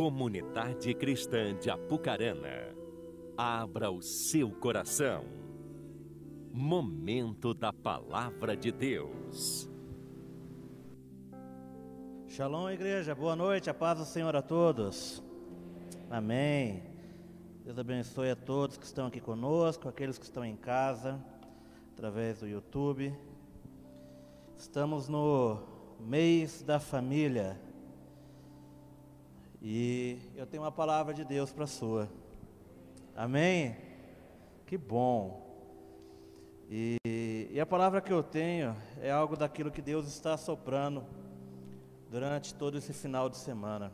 Comunidade Cristã de Apucarana, abra o seu coração. Momento da Palavra de Deus. Shalom, igreja, boa noite, a paz do Senhor a todos. Amém. Deus abençoe a todos que estão aqui conosco, aqueles que estão em casa, através do YouTube. Estamos no mês da família. E eu tenho uma palavra de Deus para a sua. Amém? Que bom. E, e, a palavra que eu tenho é algo daquilo que Deus está soprando durante todo esse final de semana.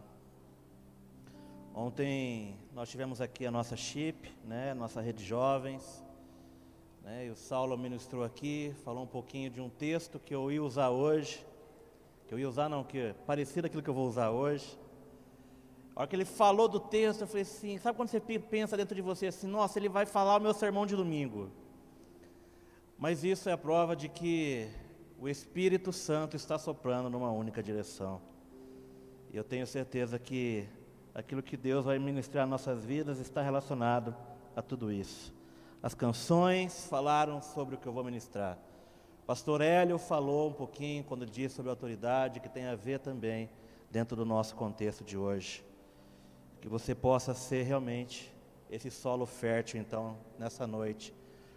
Ontem nós tivemos aqui a nossa chip, né, nossa rede de jovens, né, e o Saulo ministrou aqui, falou um pouquinho de um texto que eu ia usar hoje, que eu ia usar não, que é parecido aquilo que eu vou usar hoje. A hora que ele falou do texto, eu falei assim: sabe quando você pensa dentro de você assim, nossa, ele vai falar o meu sermão de domingo? Mas isso é a prova de que o Espírito Santo está soprando numa única direção. E eu tenho certeza que aquilo que Deus vai ministrar em nossas vidas está relacionado a tudo isso. As canções falaram sobre o que eu vou ministrar. Pastor Hélio falou um pouquinho quando disse sobre autoridade, que tem a ver também dentro do nosso contexto de hoje que você possa ser realmente esse solo fértil, então, nessa noite,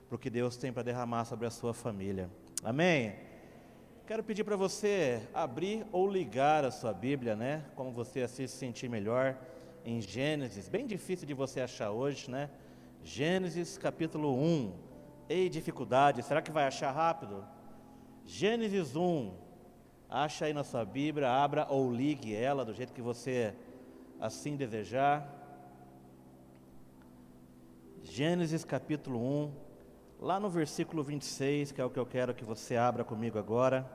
para o que Deus tem para derramar sobre a sua família. Amém? Quero pedir para você abrir ou ligar a sua Bíblia, né? Como você assim se sentir melhor, em Gênesis, bem difícil de você achar hoje, né? Gênesis capítulo 1. Ei, dificuldade, será que vai achar rápido? Gênesis 1. Acha aí na sua Bíblia, abra ou ligue ela do jeito que você assim desejar. Gênesis capítulo 1, lá no versículo 26, que é o que eu quero que você abra comigo agora.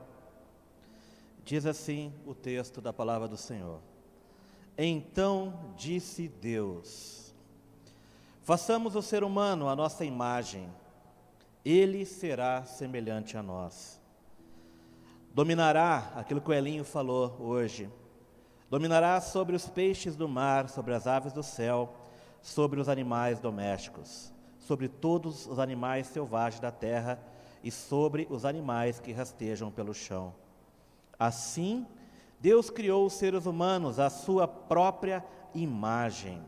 Diz assim o texto da palavra do Senhor: Então disse Deus: Façamos o ser humano a nossa imagem, ele será semelhante a nós. Dominará aquilo que o Elinho falou hoje Dominará sobre os peixes do mar, sobre as aves do céu, sobre os animais domésticos, sobre todos os animais selvagens da terra e sobre os animais que rastejam pelo chão. Assim, Deus criou os seres humanos à sua própria imagem.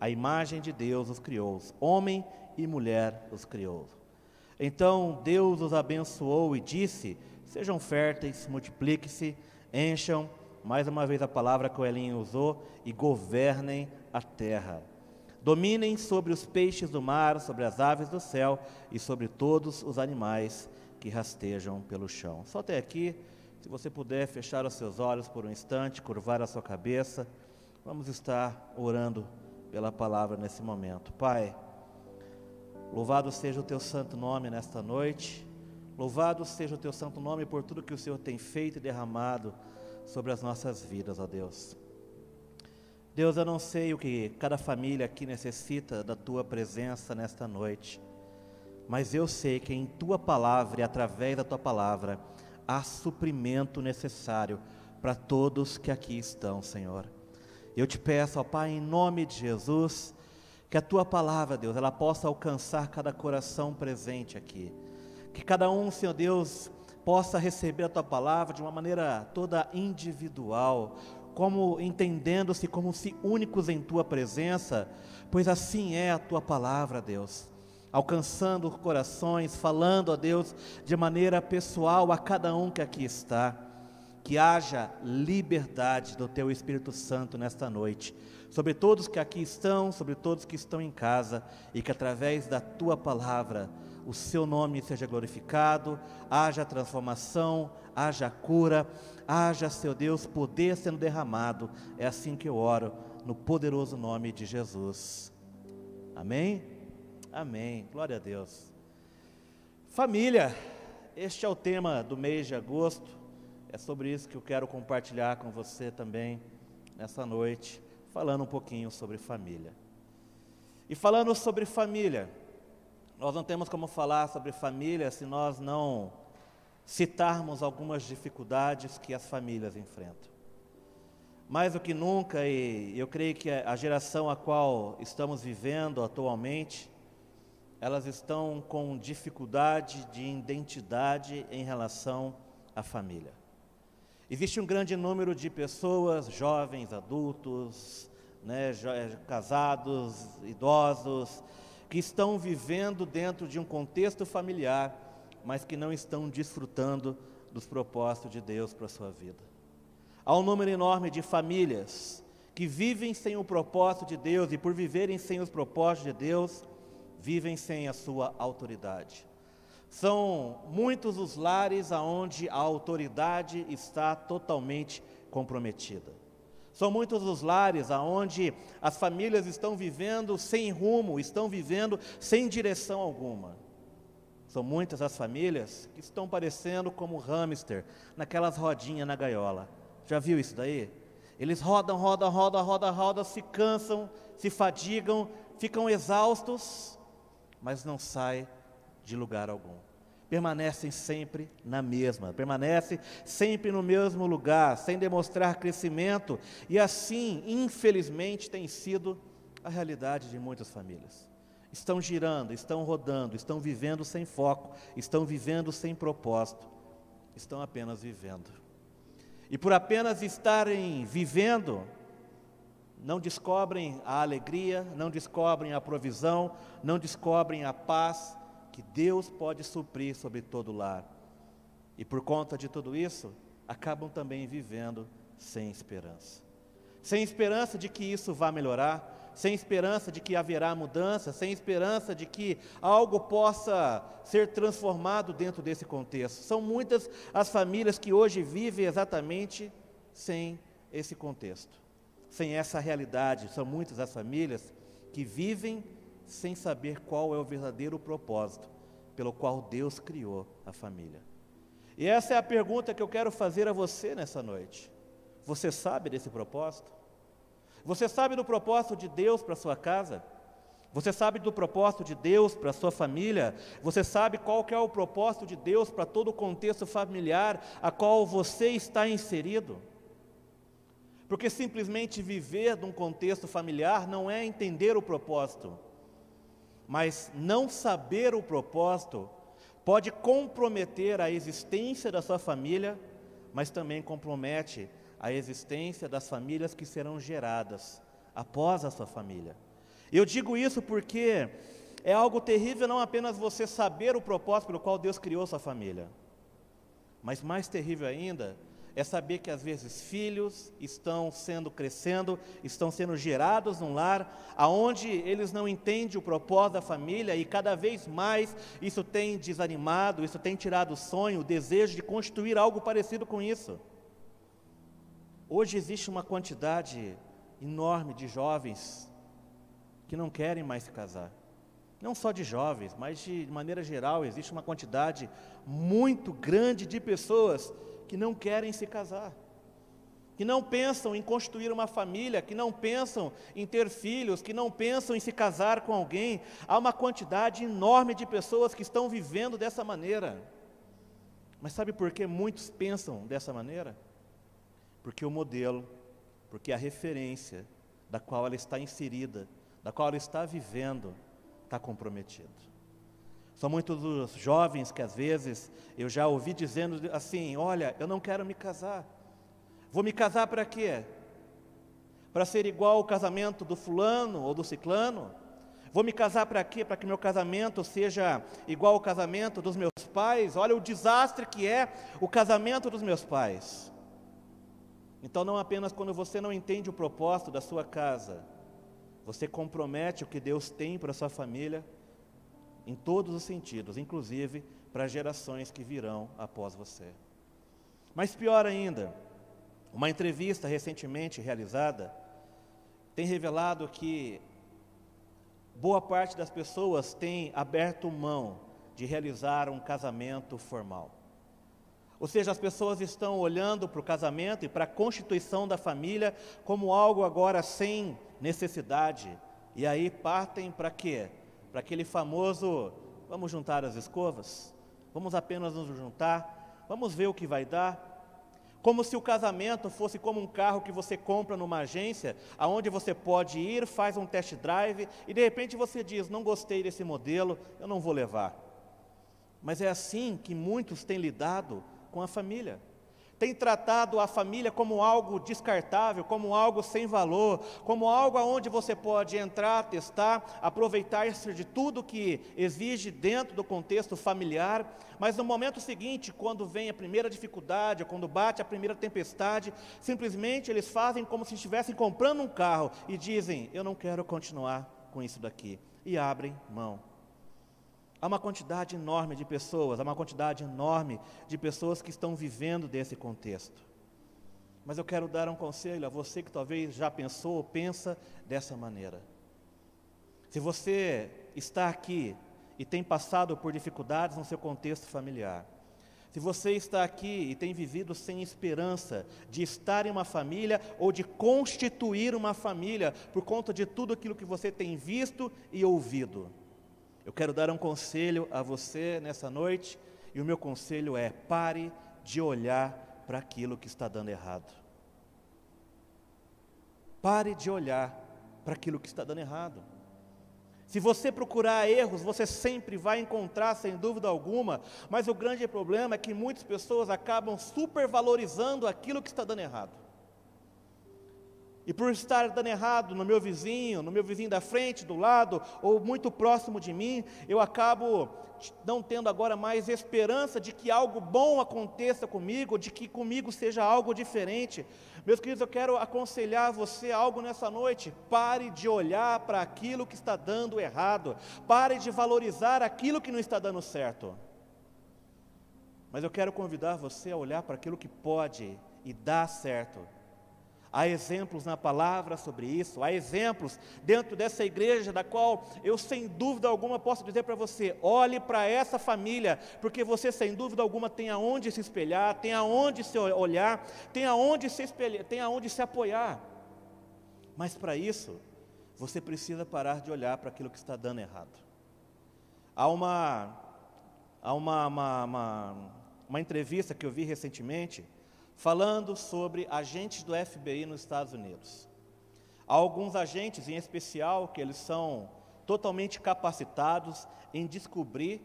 A imagem de Deus os criou, homem e mulher os criou. Então Deus os abençoou e disse: Sejam férteis, multipliquem-se, encham mais uma vez a palavra que o Elinho usou, e governem a terra. Dominem sobre os peixes do mar, sobre as aves do céu e sobre todos os animais que rastejam pelo chão. Só até aqui, se você puder fechar os seus olhos por um instante, curvar a sua cabeça, vamos estar orando pela palavra nesse momento. Pai, louvado seja o teu santo nome nesta noite, louvado seja o teu santo nome por tudo que o Senhor tem feito e derramado sobre as nossas vidas, ó Deus. Deus, eu não sei o que cada família aqui necessita da tua presença nesta noite, mas eu sei que em tua palavra e através da tua palavra há suprimento necessário para todos que aqui estão, Senhor. Eu te peço, ó Pai, em nome de Jesus, que a tua palavra, Deus, ela possa alcançar cada coração presente aqui. Que cada um, Senhor Deus, possa receber a tua palavra de uma maneira toda individual, como entendendo-se como se únicos em tua presença, pois assim é a tua palavra, Deus. Alcançando corações, falando a Deus de maneira pessoal a cada um que aqui está. Que haja liberdade do teu Espírito Santo nesta noite, sobre todos que aqui estão, sobre todos que estão em casa, e que através da tua palavra o seu nome seja glorificado, haja transformação, haja cura, haja, seu Deus, poder sendo derramado. É assim que eu oro, no poderoso nome de Jesus. Amém? Amém. Glória a Deus. Família, este é o tema do mês de agosto. É sobre isso que eu quero compartilhar com você também nessa noite, falando um pouquinho sobre família. E falando sobre família, nós não temos como falar sobre família se nós não citarmos algumas dificuldades que as famílias enfrentam. mais do que nunca, e eu creio que a geração a qual estamos vivendo atualmente, elas estão com dificuldade de identidade em relação à família. Existe um grande número de pessoas, jovens, adultos, né, eh, casados, idosos, que estão vivendo dentro de um contexto familiar, mas que não estão desfrutando dos propósitos de Deus para a sua vida. Há um número enorme de famílias que vivem sem o propósito de Deus e, por viverem sem os propósitos de Deus, vivem sem a sua autoridade. São muitos os lares aonde a autoridade está totalmente comprometida. São muitos os lares aonde as famílias estão vivendo sem rumo, estão vivendo sem direção alguma. São muitas as famílias que estão parecendo como hamster naquelas rodinhas na gaiola. Já viu isso daí? Eles rodam, rodam, rodam, rodam, rodam, se cansam, se fadigam, ficam exaustos, mas não saem de lugar algum. Permanecem sempre na mesma, permanecem sempre no mesmo lugar, sem demonstrar crescimento, e assim, infelizmente, tem sido a realidade de muitas famílias. Estão girando, estão rodando, estão vivendo sem foco, estão vivendo sem propósito, estão apenas vivendo. E por apenas estarem vivendo, não descobrem a alegria, não descobrem a provisão, não descobrem a paz, que Deus pode suprir sobre todo o lar. E por conta de tudo isso, acabam também vivendo sem esperança. Sem esperança de que isso vá melhorar, sem esperança de que haverá mudança, sem esperança de que algo possa ser transformado dentro desse contexto. São muitas as famílias que hoje vivem exatamente sem esse contexto, sem essa realidade. São muitas as famílias que vivem sem saber qual é o verdadeiro propósito pelo qual Deus criou a família. E essa é a pergunta que eu quero fazer a você nessa noite. Você sabe desse propósito? Você sabe do propósito de Deus para sua casa? Você sabe do propósito de Deus para sua família? Você sabe qual que é o propósito de Deus para todo o contexto familiar a qual você está inserido? Porque simplesmente viver num contexto familiar não é entender o propósito mas não saber o propósito pode comprometer a existência da sua família, mas também compromete a existência das famílias que serão geradas após a sua família. Eu digo isso porque é algo terrível não apenas você saber o propósito pelo qual Deus criou sua família, mas mais terrível ainda é saber que às vezes filhos estão sendo crescendo, estão sendo gerados num lar aonde eles não entendem o propósito da família e cada vez mais isso tem desanimado, isso tem tirado o sonho, o desejo de construir algo parecido com isso. Hoje existe uma quantidade enorme de jovens que não querem mais se casar. Não só de jovens, mas de maneira geral, existe uma quantidade muito grande de pessoas que não querem se casar, que não pensam em construir uma família, que não pensam em ter filhos, que não pensam em se casar com alguém. Há uma quantidade enorme de pessoas que estão vivendo dessa maneira. Mas sabe por que muitos pensam dessa maneira? Porque o modelo, porque a referência da qual ela está inserida, da qual ela está vivendo, está comprometido. São muitos os jovens que às vezes eu já ouvi dizendo assim: Olha, eu não quero me casar. Vou me casar para quê? Para ser igual ao casamento do fulano ou do ciclano? Vou me casar para quê? Para que meu casamento seja igual ao casamento dos meus pais? Olha o desastre que é o casamento dos meus pais. Então, não apenas quando você não entende o propósito da sua casa, você compromete o que Deus tem para a sua família, em todos os sentidos, inclusive para gerações que virão após você. Mas pior ainda, uma entrevista recentemente realizada tem revelado que boa parte das pessoas tem aberto mão de realizar um casamento formal. Ou seja, as pessoas estão olhando para o casamento e para a constituição da família como algo agora sem necessidade. E aí partem para quê? Para aquele famoso: vamos juntar as escovas, vamos apenas nos juntar, vamos ver o que vai dar. Como se o casamento fosse como um carro que você compra numa agência, aonde você pode ir, faz um test drive e de repente você diz: "Não gostei desse modelo, eu não vou levar". Mas é assim que muitos têm lidado com a família tem tratado a família como algo descartável, como algo sem valor, como algo aonde você pode entrar, testar, aproveitar-se de tudo que exige dentro do contexto familiar, mas no momento seguinte, quando vem a primeira dificuldade, quando bate a primeira tempestade, simplesmente eles fazem como se estivessem comprando um carro e dizem: Eu não quero continuar com isso daqui, e abrem mão. Há uma quantidade enorme de pessoas, há uma quantidade enorme de pessoas que estão vivendo desse contexto. Mas eu quero dar um conselho a você que talvez já pensou ou pensa dessa maneira. Se você está aqui e tem passado por dificuldades no seu contexto familiar, se você está aqui e tem vivido sem esperança de estar em uma família ou de constituir uma família por conta de tudo aquilo que você tem visto e ouvido, eu quero dar um conselho a você nessa noite, e o meu conselho é: pare de olhar para aquilo que está dando errado. Pare de olhar para aquilo que está dando errado. Se você procurar erros, você sempre vai encontrar, sem dúvida alguma, mas o grande problema é que muitas pessoas acabam supervalorizando aquilo que está dando errado. E por estar dando errado no meu vizinho, no meu vizinho da frente, do lado, ou muito próximo de mim, eu acabo não tendo agora mais esperança de que algo bom aconteça comigo, de que comigo seja algo diferente. Meus queridos, eu quero aconselhar você algo nessa noite. Pare de olhar para aquilo que está dando errado. Pare de valorizar aquilo que não está dando certo. Mas eu quero convidar você a olhar para aquilo que pode e dá certo Há exemplos na palavra sobre isso, há exemplos dentro dessa igreja, da qual eu, sem dúvida alguma, posso dizer para você: olhe para essa família, porque você, sem dúvida alguma, tem aonde se espelhar, tem aonde se olhar, tem aonde se espelhar, tem aonde se apoiar. Mas para isso, você precisa parar de olhar para aquilo que está dando errado. Há uma, há uma, uma, uma, uma entrevista que eu vi recentemente falando sobre agentes do FBI nos Estados Unidos. Há alguns agentes, em especial, que eles são totalmente capacitados em descobrir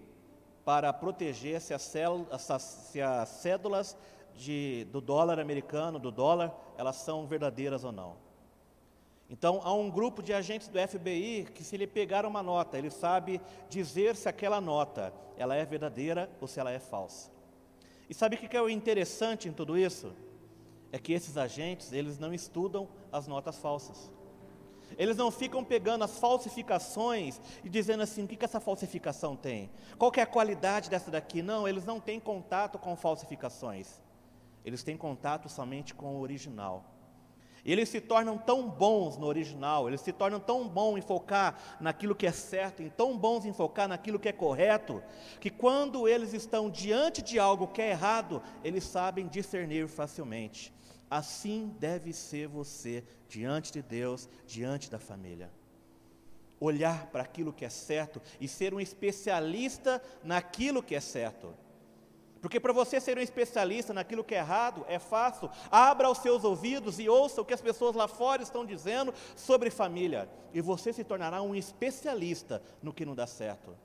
para proteger se, se as cédulas de, do dólar americano, do dólar, elas são verdadeiras ou não. Então, há um grupo de agentes do FBI que, se ele pegar uma nota, ele sabe dizer se aquela nota ela é verdadeira ou se ela é falsa. E sabe o que é o interessante em tudo isso? É que esses agentes, eles não estudam as notas falsas. Eles não ficam pegando as falsificações e dizendo assim, o que, que essa falsificação tem? Qual é a qualidade dessa daqui? Não, eles não têm contato com falsificações. Eles têm contato somente com o original. E eles se tornam tão bons no original, eles se tornam tão bons em focar naquilo que é certo, em tão bons em focar naquilo que é correto, que quando eles estão diante de algo que é errado, eles sabem discernir facilmente. Assim deve ser você diante de Deus, diante da família. Olhar para aquilo que é certo e ser um especialista naquilo que é certo. Porque para você ser um especialista naquilo que é errado, é fácil. Abra os seus ouvidos e ouça o que as pessoas lá fora estão dizendo sobre família. E você se tornará um especialista no que não dá certo.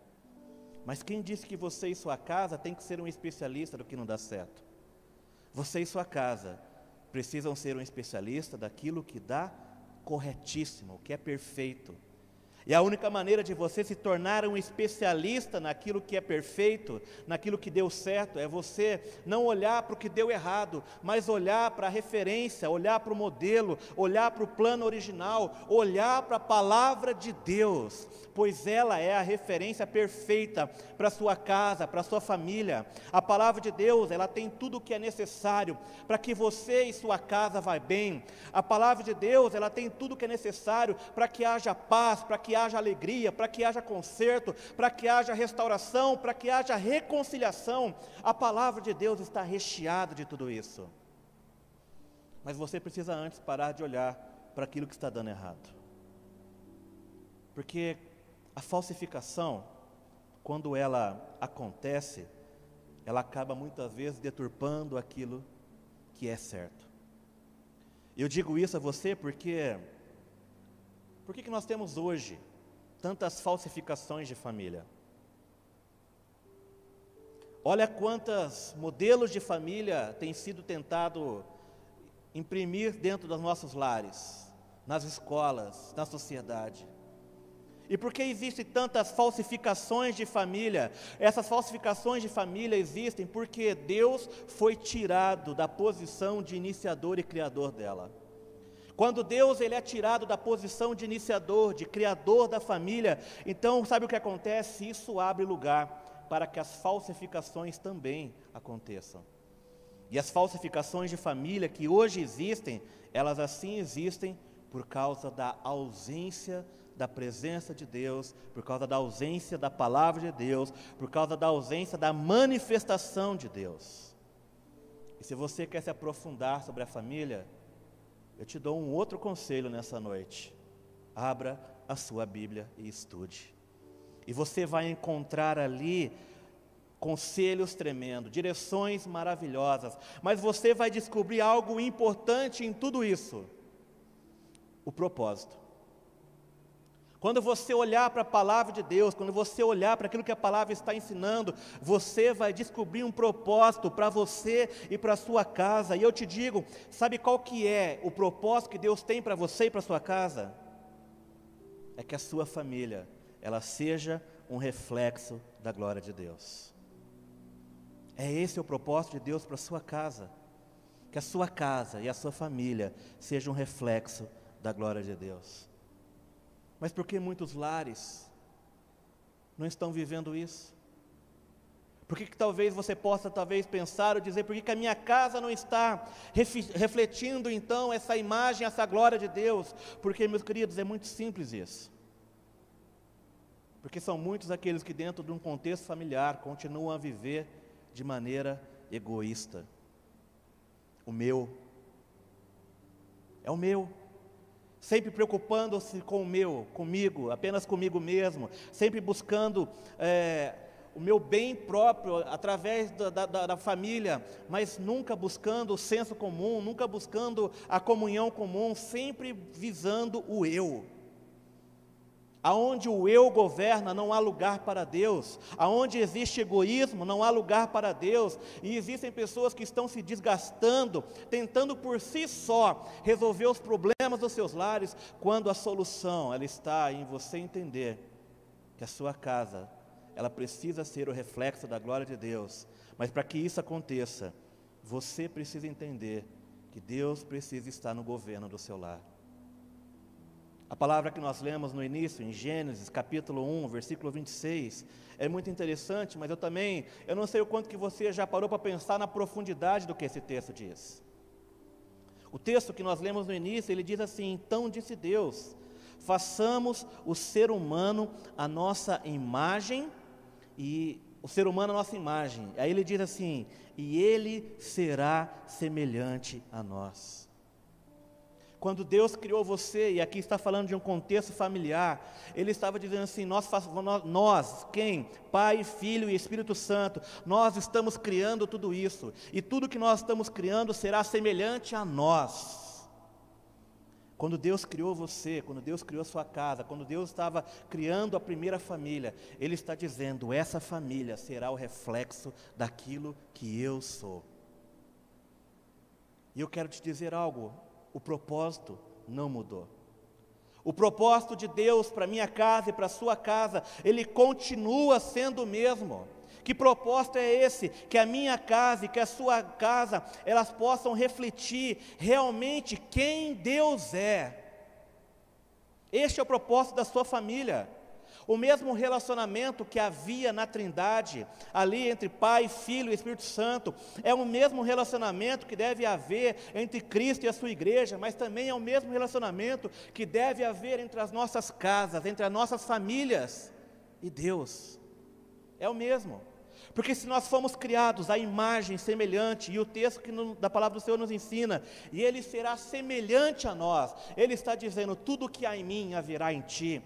Mas quem disse que você e sua casa tem que ser um especialista do que não dá certo? Você e sua casa precisam ser um especialista daquilo que dá corretíssimo, que é perfeito. E a única maneira de você se tornar um especialista naquilo que é perfeito, naquilo que deu certo, é você não olhar para o que deu errado, mas olhar para a referência, olhar para o modelo, olhar para o plano original, olhar para a palavra de Deus, pois ela é a referência perfeita para a sua casa, para a sua família. A palavra de Deus, ela tem tudo o que é necessário para que você e sua casa vá bem. A palavra de Deus, ela tem tudo o que é necessário para que haja paz, para que haja alegria, para que haja conserto, para que haja restauração, para que haja reconciliação. A palavra de Deus está recheada de tudo isso. Mas você precisa antes parar de olhar para aquilo que está dando errado. Porque a falsificação, quando ela acontece, ela acaba muitas vezes deturpando aquilo que é certo. Eu digo isso a você porque por que, que nós temos hoje tantas falsificações de família? Olha quantos modelos de família têm sido tentado imprimir dentro dos nossos lares, nas escolas, na sociedade. E por que existem tantas falsificações de família? Essas falsificações de família existem porque Deus foi tirado da posição de iniciador e criador dela. Quando Deus ele é tirado da posição de iniciador, de criador da família, então sabe o que acontece? Isso abre lugar para que as falsificações também aconteçam. E as falsificações de família que hoje existem, elas assim existem por causa da ausência da presença de Deus, por causa da ausência da palavra de Deus, por causa da ausência da manifestação de Deus. E se você quer se aprofundar sobre a família, eu te dou um outro conselho nessa noite. Abra a sua Bíblia e estude. E você vai encontrar ali conselhos tremendos, direções maravilhosas, mas você vai descobrir algo importante em tudo isso: o propósito. Quando você olhar para a palavra de Deus, quando você olhar para aquilo que a palavra está ensinando, você vai descobrir um propósito para você e para a sua casa. E eu te digo, sabe qual que é o propósito que Deus tem para você e para a sua casa? É que a sua família, ela seja um reflexo da glória de Deus. É esse o propósito de Deus para a sua casa. Que a sua casa e a sua família sejam um reflexo da glória de Deus. Mas por que muitos lares não estão vivendo isso? Por que, que talvez você possa talvez pensar ou dizer, por que, que a minha casa não está refletindo então essa imagem, essa glória de Deus? Porque, meus queridos, é muito simples isso. Porque são muitos aqueles que dentro de um contexto familiar continuam a viver de maneira egoísta. O meu é o meu sempre preocupando-se com o meu, comigo, apenas comigo mesmo, sempre buscando é, o meu bem próprio através da, da, da, família, mas nunca buscando o senso comum, nunca buscando a comunhão comum, sempre visando o eu. Aonde o eu governa, não há lugar para Deus. Aonde existe egoísmo, não há lugar para Deus. E existem pessoas que estão se desgastando, tentando por si só resolver os problemas dos seus lares, quando a solução ela está em você entender que a sua casa, ela precisa ser o reflexo da glória de Deus. Mas para que isso aconteça, você precisa entender que Deus precisa estar no governo do seu lar. A palavra que nós lemos no início, em Gênesis, capítulo 1, versículo 26, é muito interessante, mas eu também, eu não sei o quanto que você já parou para pensar na profundidade do que esse texto diz. O texto que nós lemos no início, ele diz assim: Então disse Deus: façamos o ser humano a nossa imagem e o ser humano a nossa imagem. Aí ele diz assim: e ele será semelhante a nós. Quando Deus criou você, e aqui está falando de um contexto familiar, Ele estava dizendo assim: nós, nós, quem? Pai, Filho e Espírito Santo, nós estamos criando tudo isso, e tudo que nós estamos criando será semelhante a nós. Quando Deus criou você, quando Deus criou sua casa, quando Deus estava criando a primeira família, Ele está dizendo: essa família será o reflexo daquilo que eu sou. E eu quero te dizer algo, o propósito não mudou. O propósito de Deus para minha casa e para sua casa, ele continua sendo o mesmo. Que propósito é esse? Que a minha casa e que a sua casa, elas possam refletir realmente quem Deus é. Este é o propósito da sua família. O mesmo relacionamento que havia na Trindade, ali entre Pai, Filho e Espírito Santo, é o mesmo relacionamento que deve haver entre Cristo e a sua igreja, mas também é o mesmo relacionamento que deve haver entre as nossas casas, entre as nossas famílias e Deus. É o mesmo. Porque se nós fomos criados à imagem semelhante, e o texto que no, da palavra do Senhor nos ensina, e ele será semelhante a nós, ele está dizendo: tudo que há em mim haverá em ti.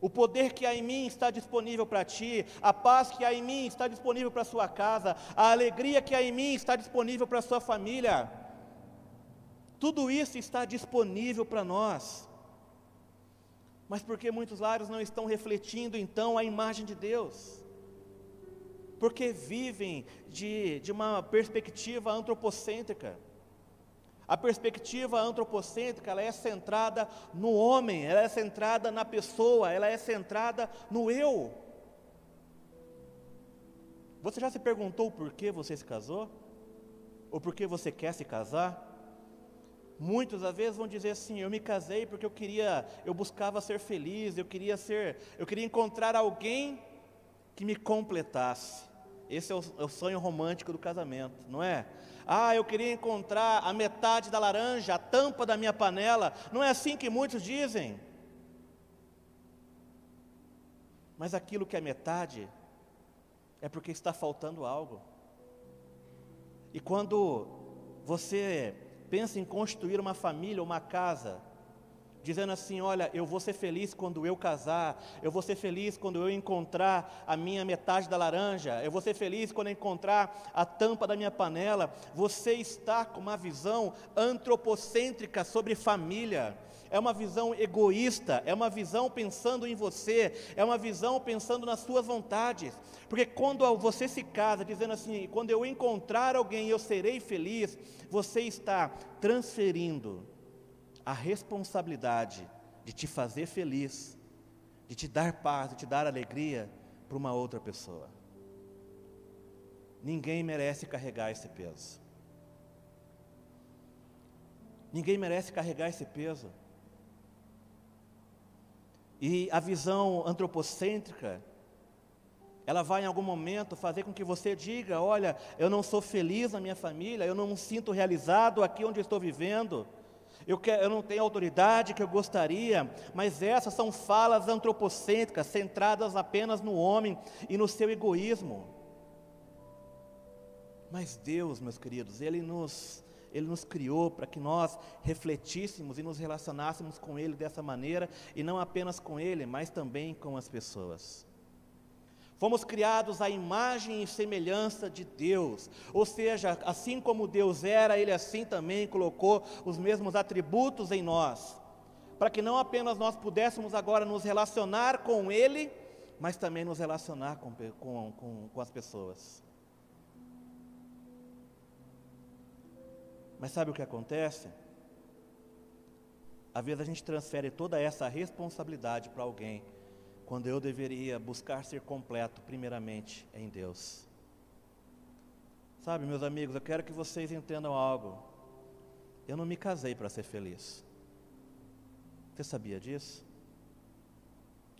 O poder que há em mim está disponível para ti, a paz que há em mim está disponível para a sua casa, a alegria que há em mim está disponível para a sua família. Tudo isso está disponível para nós. Mas por que muitos lares não estão refletindo então a imagem de Deus? Porque vivem de, de uma perspectiva antropocêntrica. A perspectiva antropocêntrica, ela é centrada no homem, ela é centrada na pessoa, ela é centrada no eu. Você já se perguntou por que você se casou? Ou por que você quer se casar? Muitos às vezes vão dizer assim: "Eu me casei porque eu queria, eu buscava ser feliz, eu queria ser, eu queria encontrar alguém que me completasse". Esse é o, é o sonho romântico do casamento, não é? Ah, eu queria encontrar a metade da laranja, a tampa da minha panela. Não é assim que muitos dizem. Mas aquilo que é metade é porque está faltando algo. E quando você pensa em construir uma família, uma casa, dizendo assim: Olha, eu vou ser feliz quando eu casar, eu vou ser feliz quando eu encontrar a minha metade da laranja, eu vou ser feliz quando eu encontrar a tampa da minha panela. Você está com uma visão antropocêntrica sobre família. É uma visão egoísta, é uma visão pensando em você, é uma visão pensando nas suas vontades. Porque quando você se casa dizendo assim, quando eu encontrar alguém eu serei feliz, você está transferindo a responsabilidade de te fazer feliz, de te dar paz, de te dar alegria para uma outra pessoa. Ninguém merece carregar esse peso. Ninguém merece carregar esse peso. E a visão antropocêntrica, ela vai em algum momento fazer com que você diga: olha, eu não sou feliz na minha família, eu não me sinto realizado aqui onde estou vivendo eu, quero, eu não tenho a autoridade que eu gostaria, mas essas são falas antropocêntricas, centradas apenas no homem e no seu egoísmo. Mas Deus, meus queridos, Ele nos, Ele nos criou para que nós refletíssemos e nos relacionássemos com Ele dessa maneira, e não apenas com Ele, mas também com as pessoas. Fomos criados à imagem e semelhança de Deus, ou seja, assim como Deus era, Ele assim também colocou os mesmos atributos em nós, para que não apenas nós pudéssemos agora nos relacionar com Ele, mas também nos relacionar com, com, com, com as pessoas. Mas sabe o que acontece? Às vezes a gente transfere toda essa responsabilidade para alguém quando eu deveria buscar ser completo, primeiramente, em Deus. Sabe, meus amigos, eu quero que vocês entendam algo. Eu não me casei para ser feliz. Você sabia disso?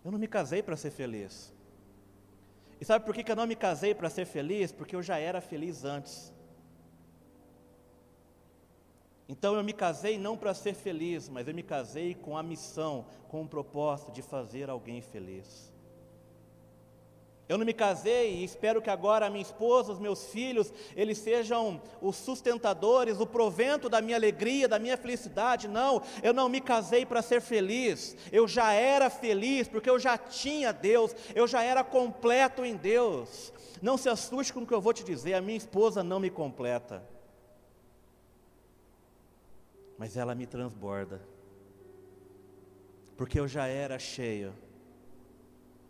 Eu não me casei para ser feliz. E sabe por que, que eu não me casei para ser feliz? Porque eu já era feliz antes. Então eu me casei não para ser feliz, mas eu me casei com a missão, com o propósito de fazer alguém feliz. Eu não me casei e espero que agora a minha esposa, os meus filhos, eles sejam os sustentadores, o provento da minha alegria, da minha felicidade. Não, eu não me casei para ser feliz. Eu já era feliz porque eu já tinha Deus, eu já era completo em Deus. Não se assuste com o que eu vou te dizer, a minha esposa não me completa mas ela me transborda, porque eu já era cheio.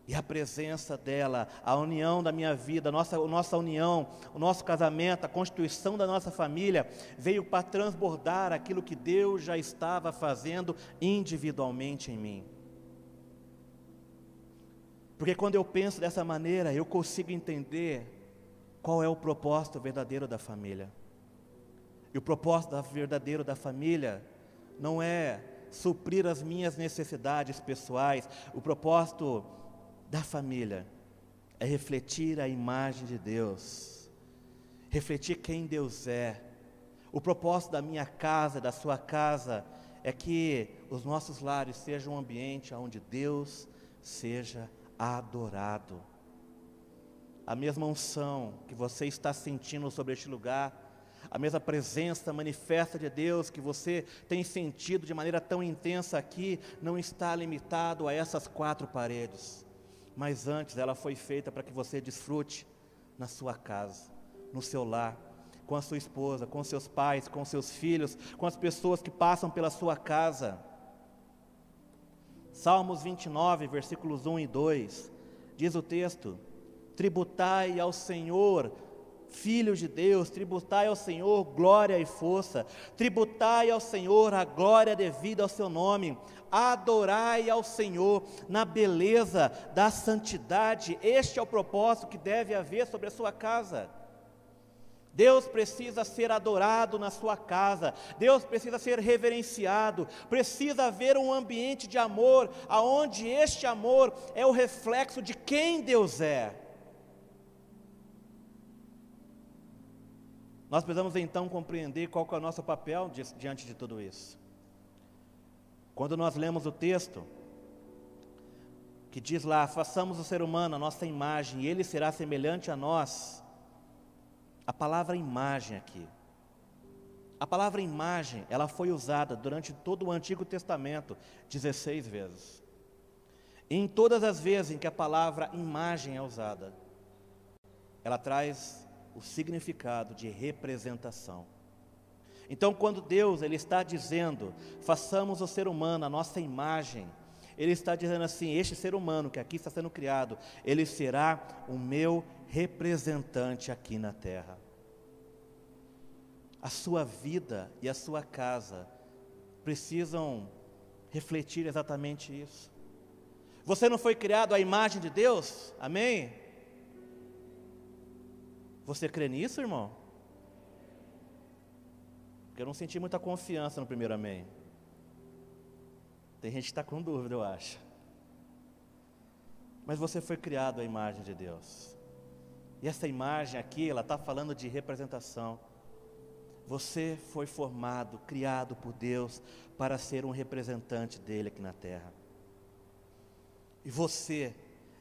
E a presença dela, a união da minha vida, nossa, nossa união, o nosso casamento, a constituição da nossa família, veio para transbordar aquilo que Deus já estava fazendo individualmente em mim. Porque quando eu penso dessa maneira, eu consigo entender qual é o propósito verdadeiro da família. E o propósito verdadeiro da família não é suprir as minhas necessidades pessoais, o propósito da família é refletir a imagem de Deus, refletir quem Deus é. O propósito da minha casa, da sua casa, é que os nossos lares sejam um ambiente onde Deus seja adorado. A mesma unção que você está sentindo sobre este lugar, a mesma presença manifesta de Deus que você tem sentido de maneira tão intensa aqui, não está limitado a essas quatro paredes, mas antes ela foi feita para que você desfrute na sua casa, no seu lar, com a sua esposa, com seus pais, com seus filhos, com as pessoas que passam pela sua casa. Salmos 29, versículos 1 e 2, diz o texto: Tributai ao Senhor filhos de Deus, tributai ao Senhor glória e força, tributai ao Senhor a glória devida ao seu nome, adorai ao Senhor na beleza da santidade. Este é o propósito que deve haver sobre a sua casa. Deus precisa ser adorado na sua casa, Deus precisa ser reverenciado, precisa haver um ambiente de amor, aonde este amor é o reflexo de quem Deus é. Nós precisamos então compreender qual é o nosso papel diante de tudo isso. Quando nós lemos o texto, que diz lá: façamos o ser humano a nossa imagem, e ele será semelhante a nós. A palavra imagem aqui. A palavra imagem, ela foi usada durante todo o Antigo Testamento 16 vezes. E em todas as vezes em que a palavra imagem é usada, ela traz o significado de representação. Então, quando Deus ele está dizendo, façamos o ser humano a nossa imagem, ele está dizendo assim: este ser humano que aqui está sendo criado, ele será o meu representante aqui na terra. A sua vida e a sua casa precisam refletir exatamente isso. Você não foi criado à imagem de Deus? Amém? Você crê nisso, irmão? Porque eu não senti muita confiança no primeiro amém. Tem gente que está com dúvida, eu acho. Mas você foi criado à imagem de Deus. E essa imagem aqui, ela está falando de representação. Você foi formado, criado por Deus para ser um representante dele aqui na terra. E você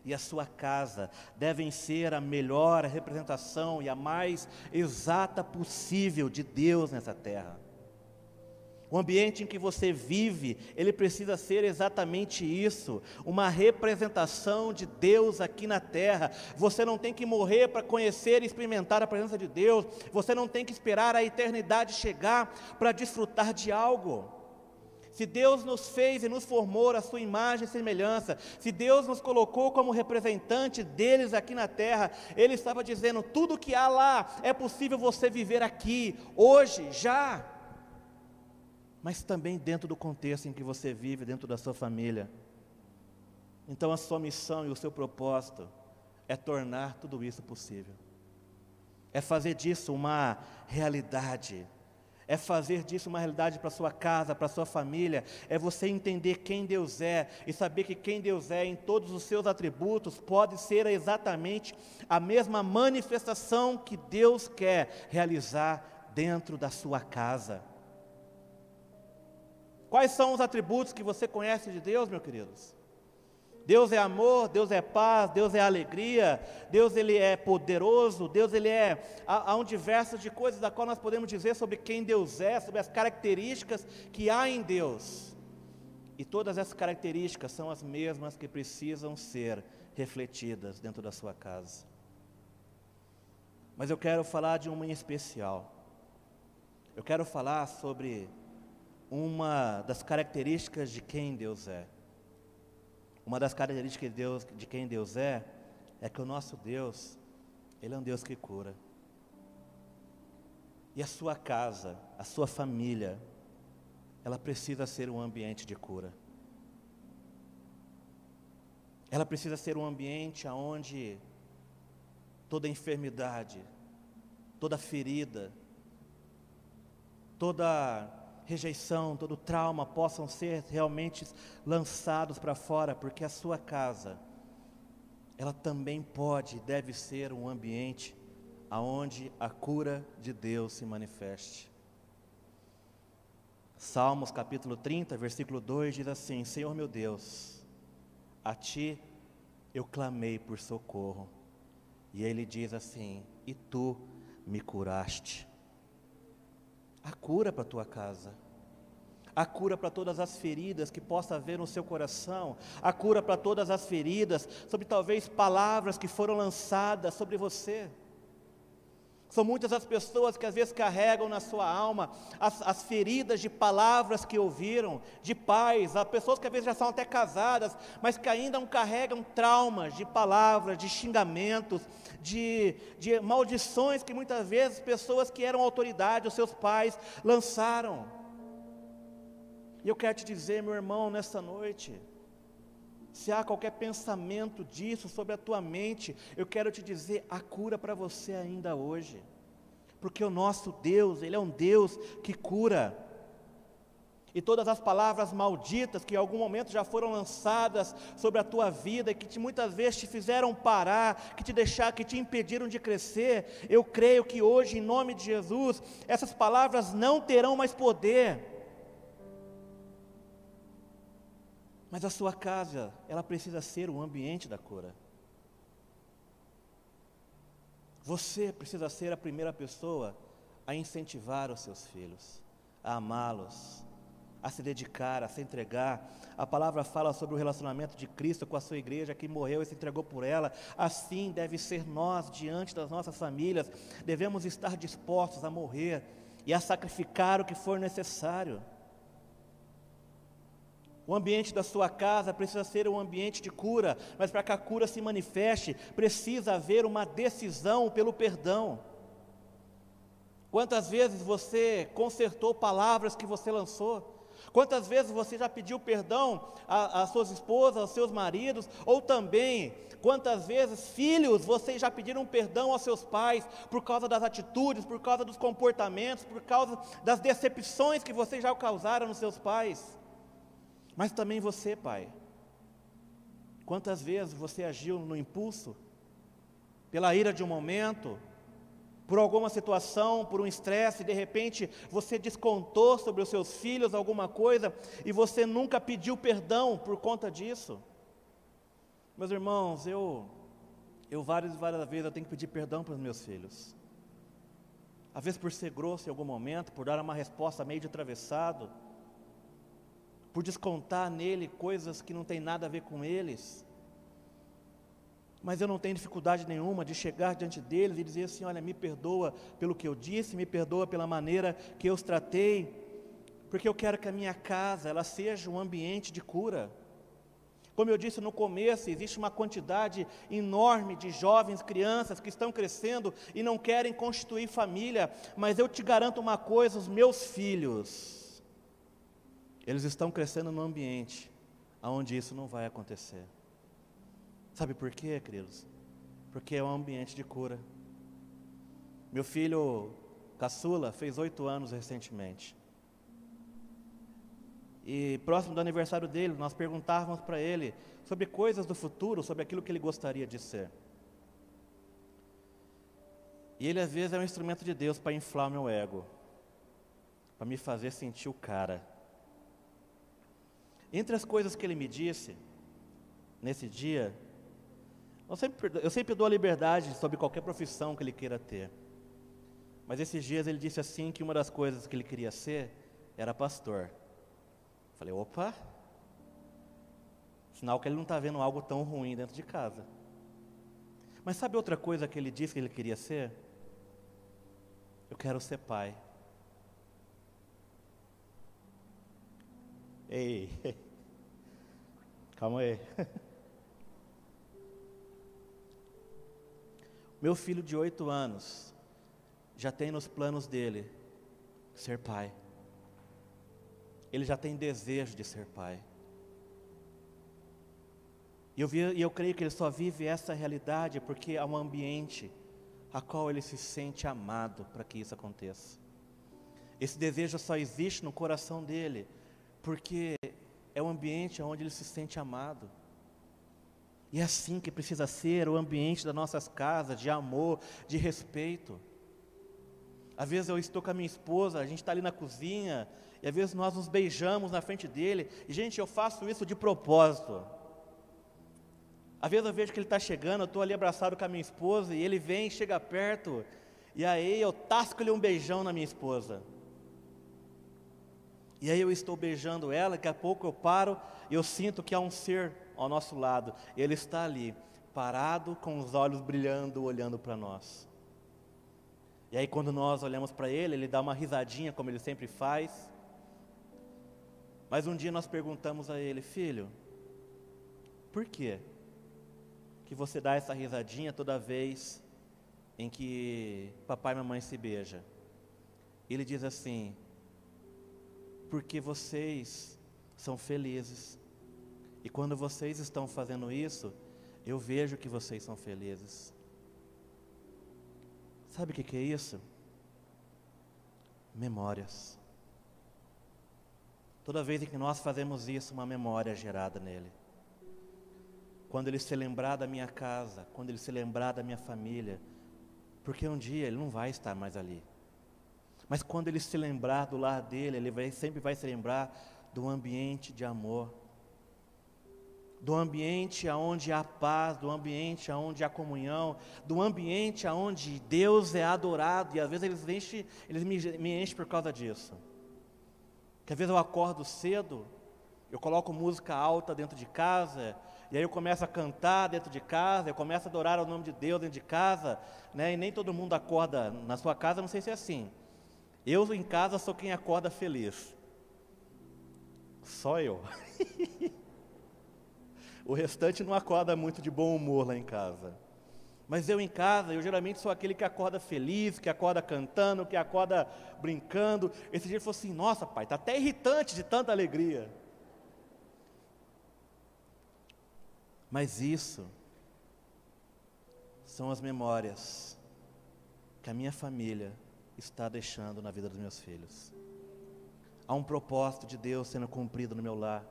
e a sua casa devem ser a melhor representação e a mais exata possível de Deus nessa terra. O ambiente em que você vive, ele precisa ser exatamente isso, uma representação de Deus aqui na terra. Você não tem que morrer para conhecer e experimentar a presença de Deus, você não tem que esperar a eternidade chegar para desfrutar de algo. Se Deus nos fez e nos formou a sua imagem e semelhança, se Deus nos colocou como representante deles aqui na terra, Ele estava dizendo: tudo que há lá é possível você viver aqui, hoje, já, mas também dentro do contexto em que você vive, dentro da sua família. Então a sua missão e o seu propósito é tornar tudo isso possível, é fazer disso uma realidade é fazer disso uma realidade para sua casa, para sua família, é você entender quem Deus é e saber que quem Deus é em todos os seus atributos pode ser exatamente a mesma manifestação que Deus quer realizar dentro da sua casa. Quais são os atributos que você conhece de Deus, meus queridos? Deus é amor, Deus é paz, Deus é alegria, Deus ele é poderoso, Deus ele é há, há um diverso de coisas da qual nós podemos dizer sobre quem Deus é, sobre as características que há em Deus. E todas essas características são as mesmas que precisam ser refletidas dentro da sua casa. Mas eu quero falar de uma em especial. Eu quero falar sobre uma das características de quem Deus é. Uma das características de, Deus, de quem Deus é, é que o nosso Deus, Ele é um Deus que cura. E a sua casa, a sua família, ela precisa ser um ambiente de cura. Ela precisa ser um ambiente onde toda enfermidade, toda ferida, toda rejeição, todo trauma possam ser realmente lançados para fora, porque a sua casa, ela também pode e deve ser um ambiente aonde a cura de Deus se manifeste. Salmos capítulo 30, versículo 2 diz assim: Senhor meu Deus, a ti eu clamei por socorro. E ele diz assim: E tu me curaste. A cura para a tua casa, a cura para todas as feridas que possa haver no seu coração, a cura para todas as feridas, sobre talvez palavras que foram lançadas sobre você. São muitas as pessoas que às vezes carregam na sua alma as, as, feridas de palavras que ouviram, de pais, há pessoas que às vezes já são até casadas, mas que ainda carregam traumas de palavras, de xingamentos, de, de maldições que muitas vezes pessoas que eram autoridade, os seus pais, lançaram. E eu quero te dizer, meu irmão, nesta noite, se há qualquer pensamento disso sobre a tua mente, eu quero te dizer, a cura para você ainda hoje. Porque o nosso Deus, Ele é um Deus que cura. E todas as palavras malditas que em algum momento já foram lançadas sobre a tua vida que te, muitas vezes te fizeram parar, que te deixaram, que te impediram de crescer, eu creio que hoje, em nome de Jesus, essas palavras não terão mais poder Mas a sua casa, ela precisa ser o ambiente da cura. Você precisa ser a primeira pessoa a incentivar os seus filhos, a amá-los, a se dedicar, a se entregar. A palavra fala sobre o relacionamento de Cristo com a sua igreja que morreu e se entregou por ela. Assim deve ser nós diante das nossas famílias. Devemos estar dispostos a morrer e a sacrificar o que for necessário. O ambiente da sua casa precisa ser um ambiente de cura, mas para que a cura se manifeste, precisa haver uma decisão pelo perdão. Quantas vezes você consertou palavras que você lançou? Quantas vezes você já pediu perdão às suas esposas, aos seus maridos? Ou também, quantas vezes, filhos, vocês já pediram perdão aos seus pais por causa das atitudes, por causa dos comportamentos, por causa das decepções que vocês já causaram nos seus pais? Mas também você, pai. Quantas vezes você agiu no impulso, pela ira de um momento, por alguma situação, por um estresse, de repente você descontou sobre os seus filhos alguma coisa e você nunca pediu perdão por conta disso. Meus irmãos, eu eu várias e várias vezes eu tenho que pedir perdão para os meus filhos. Às vezes por ser grosso em algum momento, por dar uma resposta meio de atravessado, por descontar nele coisas que não tem nada a ver com eles. Mas eu não tenho dificuldade nenhuma de chegar diante deles e dizer assim: olha, me perdoa pelo que eu disse, me perdoa pela maneira que eu os tratei, porque eu quero que a minha casa ela seja um ambiente de cura. Como eu disse no começo, existe uma quantidade enorme de jovens, crianças que estão crescendo e não querem constituir família, mas eu te garanto uma coisa: os meus filhos, eles estão crescendo num ambiente onde isso não vai acontecer. Sabe por quê, queridos? Porque é um ambiente de cura. Meu filho caçula fez oito anos recentemente. E próximo do aniversário dele, nós perguntávamos para ele sobre coisas do futuro, sobre aquilo que ele gostaria de ser. E ele às vezes é um instrumento de Deus para inflar meu ego, para me fazer sentir o cara. Entre as coisas que ele me disse, nesse dia, eu sempre, eu sempre dou a liberdade sobre qualquer profissão que ele queira ter. Mas esses dias ele disse assim que uma das coisas que ele queria ser era pastor. Falei, opa, sinal que ele não está vendo algo tão ruim dentro de casa. Mas sabe outra coisa que ele disse que ele queria ser? Eu quero ser pai. Ei, calma aí. Meu filho de oito anos já tem nos planos dele ser pai. Ele já tem desejo de ser pai. E eu, vi, eu creio que ele só vive essa realidade porque há um ambiente a qual ele se sente amado para que isso aconteça. Esse desejo só existe no coração dele porque é o ambiente onde ele se sente amado. E é assim que precisa ser o ambiente das nossas casas, de amor, de respeito. Às vezes eu estou com a minha esposa, a gente está ali na cozinha, e às vezes nós nos beijamos na frente dele, e gente, eu faço isso de propósito. Às vezes eu vejo que ele está chegando, eu estou ali abraçado com a minha esposa, e ele vem, chega perto, e aí eu tasco-lhe um beijão na minha esposa. E aí eu estou beijando ela, daqui a pouco eu paro e eu sinto que há um ser ao nosso lado. Ele está ali, parado, com os olhos brilhando, olhando para nós. E aí quando nós olhamos para ele, ele dá uma risadinha, como ele sempre faz. Mas um dia nós perguntamos a ele, filho, por quê? Que você dá essa risadinha toda vez em que papai e mamãe se beijam? Ele diz assim: porque vocês são felizes. E quando vocês estão fazendo isso, eu vejo que vocês são felizes. Sabe o que, é isso? Memórias. Toda vez que nós fazemos isso, uma memória é gerada nele. Quando ele se lembrar da minha casa, quando ele se lembrar da minha família, porque um dia ele não vai estar mais ali. Mas quando ele se lembrar do lar dele, ele vai, sempre vai se lembrar do ambiente de amor, do ambiente onde há paz, do ambiente onde há comunhão, do ambiente onde Deus é adorado, e às vezes eles, enchem, eles me, me enchem por causa disso. Que às vezes eu acordo cedo, eu coloco música alta dentro de casa, e aí eu começo a cantar dentro de casa, eu começo a adorar o nome de Deus dentro de casa, né? e nem todo mundo acorda na sua casa, não sei se é assim. Eu em casa sou quem acorda feliz. Só eu. o restante não acorda muito de bom humor lá em casa. Mas eu em casa, eu geralmente sou aquele que acorda feliz, que acorda cantando, que acorda brincando. Esse dia ele falou assim: Nossa, pai, está até irritante de tanta alegria. Mas isso são as memórias que a minha família está deixando na vida dos meus filhos. Há um propósito de Deus sendo cumprido no meu lar.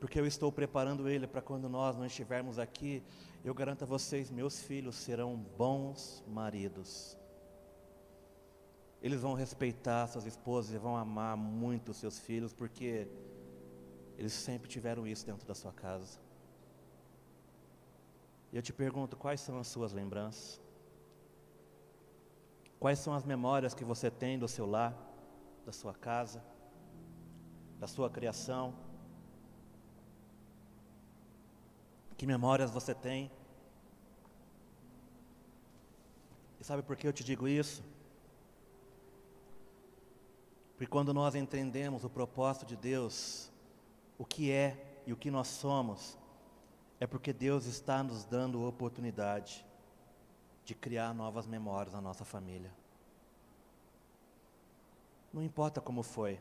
Porque eu estou preparando ele para quando nós não estivermos aqui, eu garanto a vocês, meus filhos serão bons maridos. Eles vão respeitar suas esposas e vão amar muito os seus filhos, porque eles sempre tiveram isso dentro da sua casa. E eu te pergunto, quais são as suas lembranças? Quais são as memórias que você tem do seu lar, da sua casa, da sua criação? Que memórias você tem? E sabe por que eu te digo isso? Porque quando nós entendemos o propósito de Deus, o que é e o que nós somos, é porque Deus está nos dando oportunidade de criar novas memórias na nossa família. Não importa como foi.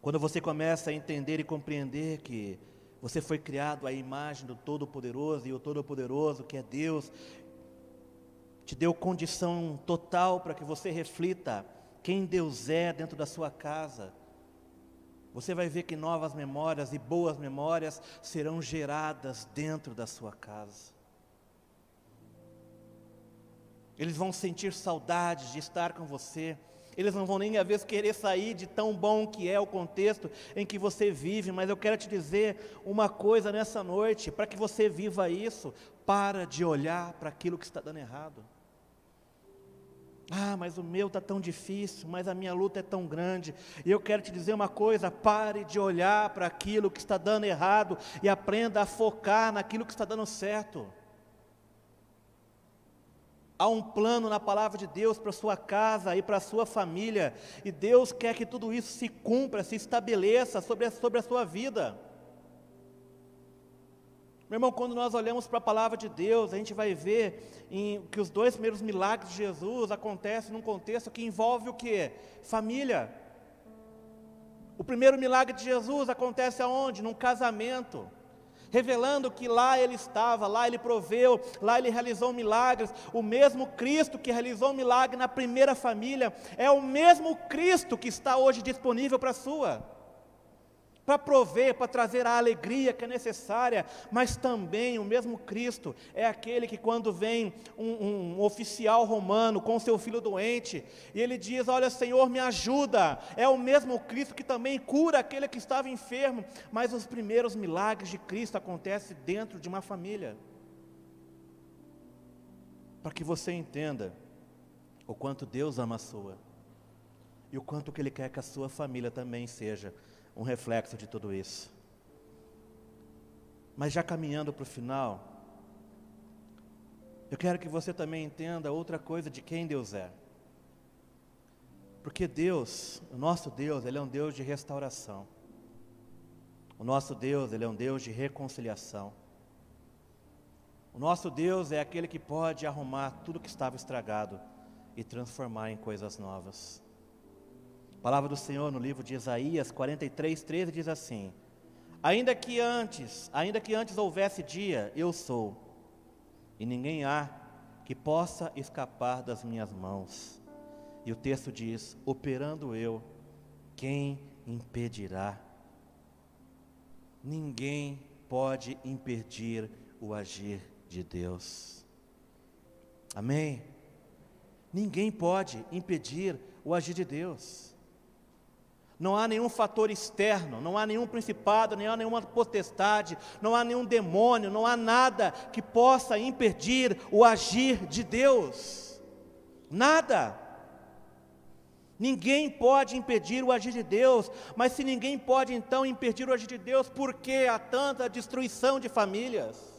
Quando você começa a entender e compreender que você foi criado à imagem do Todo-Poderoso e o Todo-Poderoso, que é Deus, te deu condição total para que você reflita quem Deus é dentro da sua casa. Você vai ver que novas memórias e boas memórias serão geradas dentro da sua casa. Eles vão sentir saudade de estar com você. Eles não vão nem às vezes querer sair de tão bom que é o contexto em que você vive, mas eu quero te dizer uma coisa nessa noite, para que você viva isso, para de olhar para aquilo que está dando errado. Ah, mas o meu está tão difícil, mas a minha luta é tão grande. E eu quero te dizer uma coisa: pare de olhar para aquilo que está dando errado e aprenda a focar naquilo que está dando certo. Há um plano na palavra de Deus para sua casa e para sua família, e Deus quer que tudo isso se cumpra, se estabeleça sobre a, sobre a sua vida. Meu irmão, quando nós olhamos para a palavra de Deus, a gente vai ver em, que os dois primeiros milagres de Jesus acontecem num contexto que envolve o que? Família. O primeiro milagre de Jesus acontece aonde? Num casamento revelando que lá ele estava, lá ele proveu, lá ele realizou milagres. O mesmo Cristo que realizou milagre na primeira família é o mesmo Cristo que está hoje disponível para a sua para prover, para trazer a alegria que é necessária, mas também o mesmo Cristo é aquele que, quando vem um, um, oficial romano com seu filho doente, e ele diz: Olha, Senhor, me ajuda, é o mesmo Cristo que também cura aquele que estava enfermo, mas os primeiros milagres de Cristo acontecem dentro de uma família. Para que você entenda o quanto Deus ama a sua e o quanto que Ele quer que a sua família também seja um reflexo de tudo isso. Mas já caminhando para o final, eu quero que você também entenda outra coisa de quem Deus é. Porque Deus, o nosso Deus, Ele é um Deus de restauração. O nosso Deus, Ele é um Deus de reconciliação. O nosso Deus é aquele que pode arrumar tudo que estava estragado e transformar em coisas novas. A palavra do Senhor no livro de Isaías 43, 13 diz assim: Ainda que antes, ainda que antes houvesse dia, eu sou, e ninguém há que possa escapar das minhas mãos. E o texto diz: operando eu, quem impedirá? Ninguém pode impedir o agir de Deus. Amém? Ninguém pode impedir o agir de Deus. Não há nenhum fator externo, não há nenhum principado, não há nenhuma potestade, não há nenhum demônio, não há nada que possa impedir o agir de Deus. Nada. Ninguém pode impedir o agir de Deus, mas se ninguém pode então impedir o agir de Deus, por que há tanta destruição de famílias?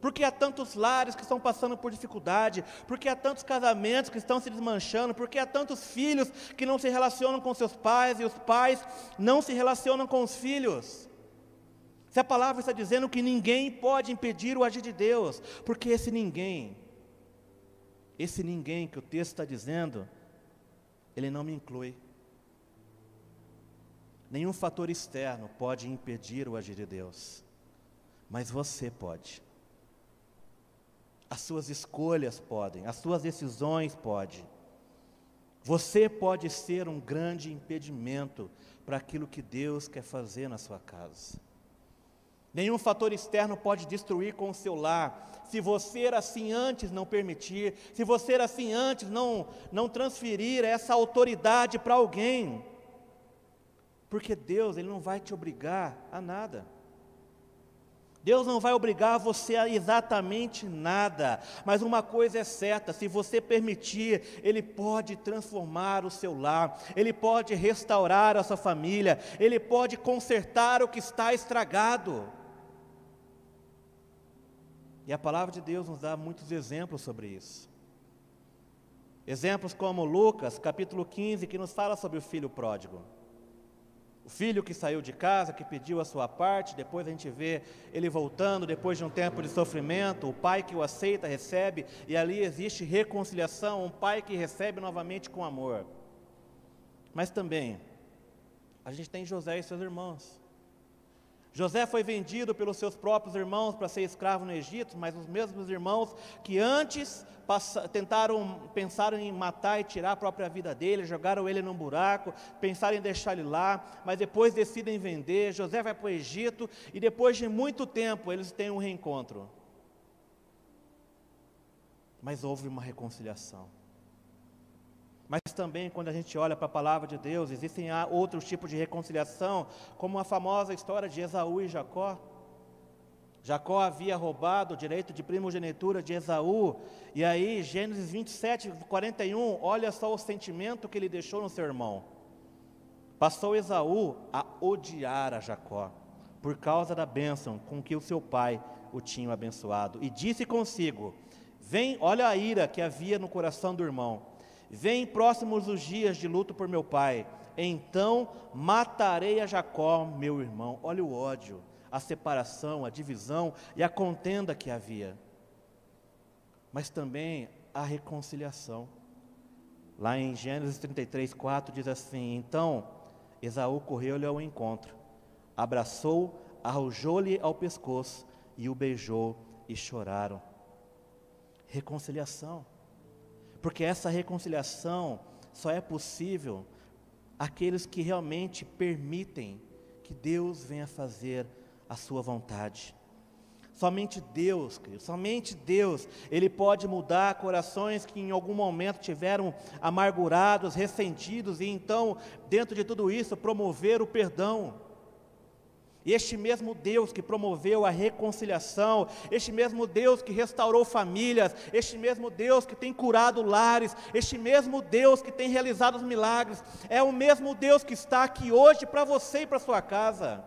Porque há tantos lares que estão passando por dificuldade, porque há tantos casamentos que estão se desmanchando, porque há tantos filhos que não se relacionam com seus pais e os pais não se relacionam com os filhos. Se a palavra está dizendo que ninguém pode impedir o agir de Deus, porque esse ninguém, esse ninguém que o texto está dizendo, ele não me inclui. Nenhum fator externo pode impedir o agir de Deus, mas você pode. As suas escolhas podem, as suas decisões podem. Você pode ser um grande impedimento para aquilo que Deus quer fazer na sua casa. Nenhum fator externo pode destruir com o seu lar. Se você assim antes não permitir, se você assim antes não, não transferir essa autoridade para alguém. Porque Deus, Ele não vai te obrigar a nada. Deus não vai obrigar você a exatamente nada, mas uma coisa é certa: se você permitir, Ele pode transformar o seu lar, Ele pode restaurar a sua família, Ele pode consertar o que está estragado. E a palavra de Deus nos dá muitos exemplos sobre isso. Exemplos como Lucas, capítulo 15, que nos fala sobre o filho pródigo. O filho que saiu de casa, que pediu a sua parte, depois a gente vê ele voltando depois de um tempo de sofrimento, o pai que o aceita, recebe, e ali existe reconciliação, um pai que recebe novamente com amor. Mas também, a gente tem José e seus irmãos. José foi vendido pelos seus próprios irmãos para ser escravo no Egito, mas os mesmos irmãos que antes tentaram, pensaram em matar e tirar a própria vida dele, jogaram ele num buraco, pensaram em deixar ele lá, mas depois decidem vender. José vai para o Egito e depois de muito tempo eles têm um reencontro. Mas houve uma reconciliação. Mas também, quando a gente olha para a palavra de Deus, existem outros tipos de reconciliação, como a famosa história de Esaú e Jacó. Jacó havia roubado o direito de primogenitura de Esaú, e aí, Gênesis 27, 41, olha só o sentimento que ele deixou no seu irmão. Passou Esaú a odiar a Jacó, por causa da bênção com que o seu pai o tinha abençoado, e disse consigo: Vem, olha a ira que havia no coração do irmão. Vem próximos os dias de luto por meu pai, então matarei a Jacó, meu irmão. Olha o ódio, a separação, a divisão e a contenda que havia. Mas também a reconciliação. Lá em Gênesis 33, 4 diz assim: Então Esaú correu-lhe ao encontro, abraçou, arrojou-lhe ao pescoço e o beijou e choraram. Reconciliação. Porque essa reconciliação só é possível aqueles que realmente permitem que Deus venha fazer a sua vontade. Somente Deus, querido, somente Deus, Ele pode mudar corações que em algum momento tiveram amargurados, ressentidos, e então, dentro de tudo isso, promover o perdão. Este mesmo Deus que promoveu a reconciliação, este mesmo Deus que restaurou famílias, este mesmo Deus que tem curado lares, este mesmo Deus que tem realizado os milagres, é o mesmo Deus que está aqui hoje para você e para sua casa.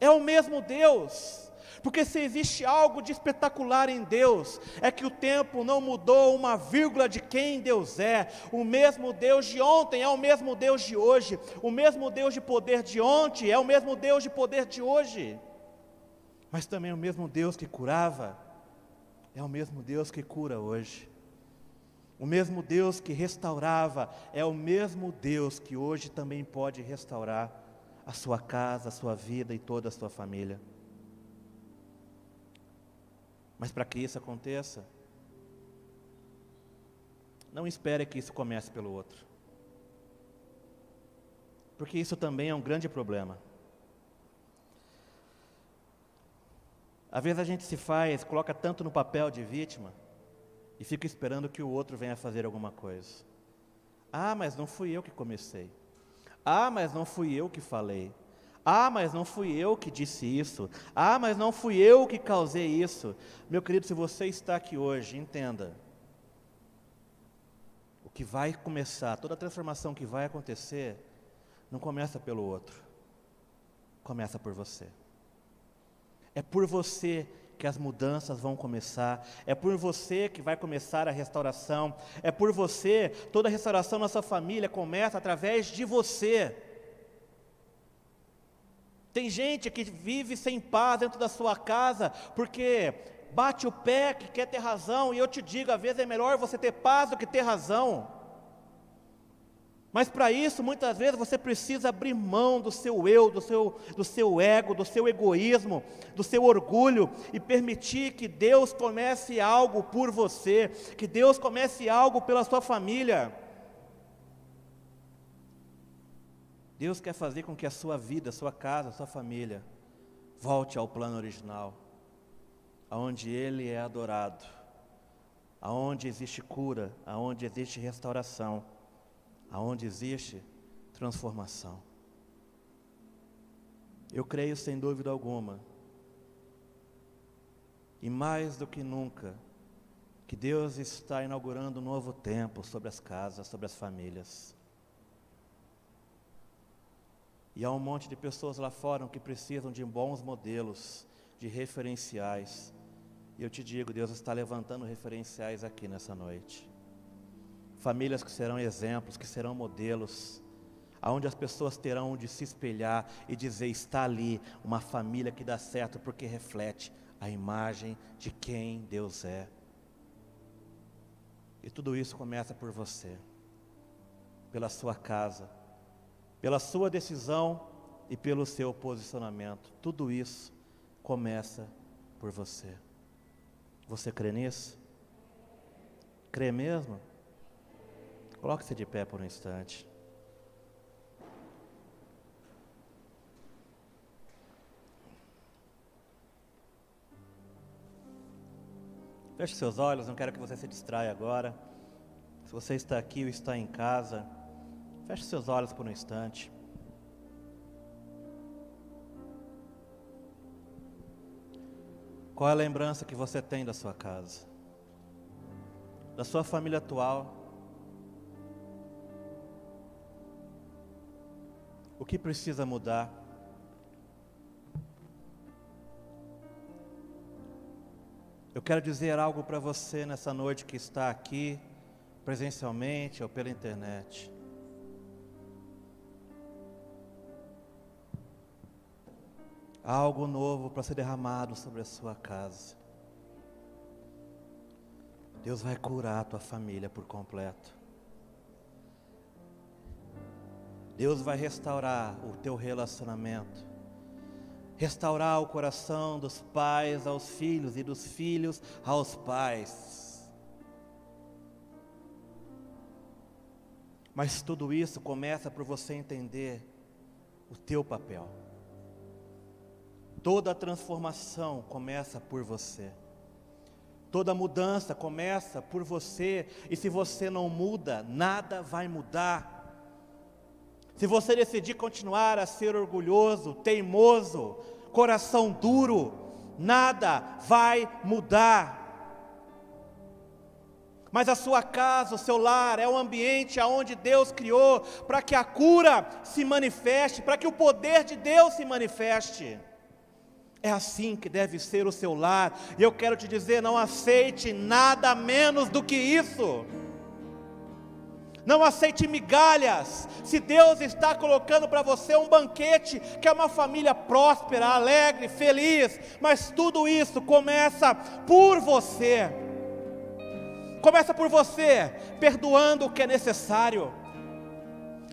É o mesmo Deus. Porque se existe algo de espetacular em Deus, é que o tempo não mudou uma vírgula de quem Deus é. O mesmo Deus de ontem é o mesmo Deus de hoje. O mesmo Deus de poder de ontem é o mesmo Deus de poder de hoje. Mas também o mesmo Deus que curava é o mesmo Deus que cura hoje. O mesmo Deus que restaurava é o mesmo Deus que hoje também pode restaurar a sua casa, a sua vida e toda a sua família. Mas para que isso aconteça, não espere que isso comece pelo outro. Porque isso também é um grande problema. Às vezes a gente se faz, coloca tanto no papel de vítima e fica esperando que o outro venha fazer alguma coisa. Ah, mas não fui eu que comecei. Ah, mas não fui eu que falei. Ah, mas não fui eu que disse isso. Ah, mas não fui eu que causei isso. Meu querido, se você está aqui hoje, entenda. O que vai começar, toda a transformação que vai acontecer, não começa pelo outro. Começa por você. É por você que as mudanças vão começar, é por você que vai começar a restauração, é por você, toda a restauração na sua família começa através de você. Tem gente que vive sem paz dentro da sua casa, porque bate o pé que quer ter razão, e eu te digo, às vezes é melhor você ter paz do que ter razão. Mas para isso, muitas vezes você precisa abrir mão do seu eu, do seu, do seu ego, do seu egoísmo, do seu orgulho e permitir que Deus comece algo por você, que Deus comece algo pela sua família. Deus quer fazer com que a sua vida, a sua casa, a sua família volte ao plano original, aonde Ele é adorado, aonde existe cura, aonde existe restauração, aonde existe transformação. Eu creio sem dúvida alguma, e mais do que nunca, que Deus está inaugurando um novo tempo sobre as casas, sobre as famílias. E há um monte de pessoas lá fora que precisam de bons modelos, de referenciais. E eu te digo, Deus está levantando referenciais aqui nessa noite. Famílias que serão exemplos, que serão modelos, aonde as pessoas terão onde se espelhar e dizer: está ali uma família que dá certo porque reflete a imagem de quem Deus é. E tudo isso começa por você, pela sua casa pela sua decisão e pelo seu posicionamento. Tudo isso começa por você. Você crê nisso? Crê mesmo? Coloque-se de pé por um instante. Feche seus olhos, não quero que você se distraia agora. Se você está aqui ou está em casa, Feche seus olhos por um instante. Qual é a lembrança que você tem da sua casa? Da sua família atual? O que precisa mudar? Eu quero dizer algo para você nessa noite que está aqui, presencialmente ou pela internet. Algo novo para ser derramado sobre a sua casa. Deus vai curar a tua família por completo. Deus vai restaurar o teu relacionamento. Restaurar o coração dos pais aos filhos e dos filhos aos pais. Mas tudo isso começa por você entender o teu papel. Toda transformação começa por você. Toda mudança começa por você, e se você não muda, nada vai mudar. se você decidir continuar a ser orgulhoso, teimoso, coração duro, nada vai mudar. Mas a sua casa, o seu lar, é um ambiente aonde Deus criou para que a cura se manifeste, para que o poder de Deus se manifeste. É assim que deve ser o seu lar. E eu quero te dizer: não aceite nada menos do que isso. Não aceite migalhas. Se Deus está colocando para você um banquete, que é uma família próspera, alegre, feliz, mas tudo isso começa por você. Começa por você, perdoando o que é necessário.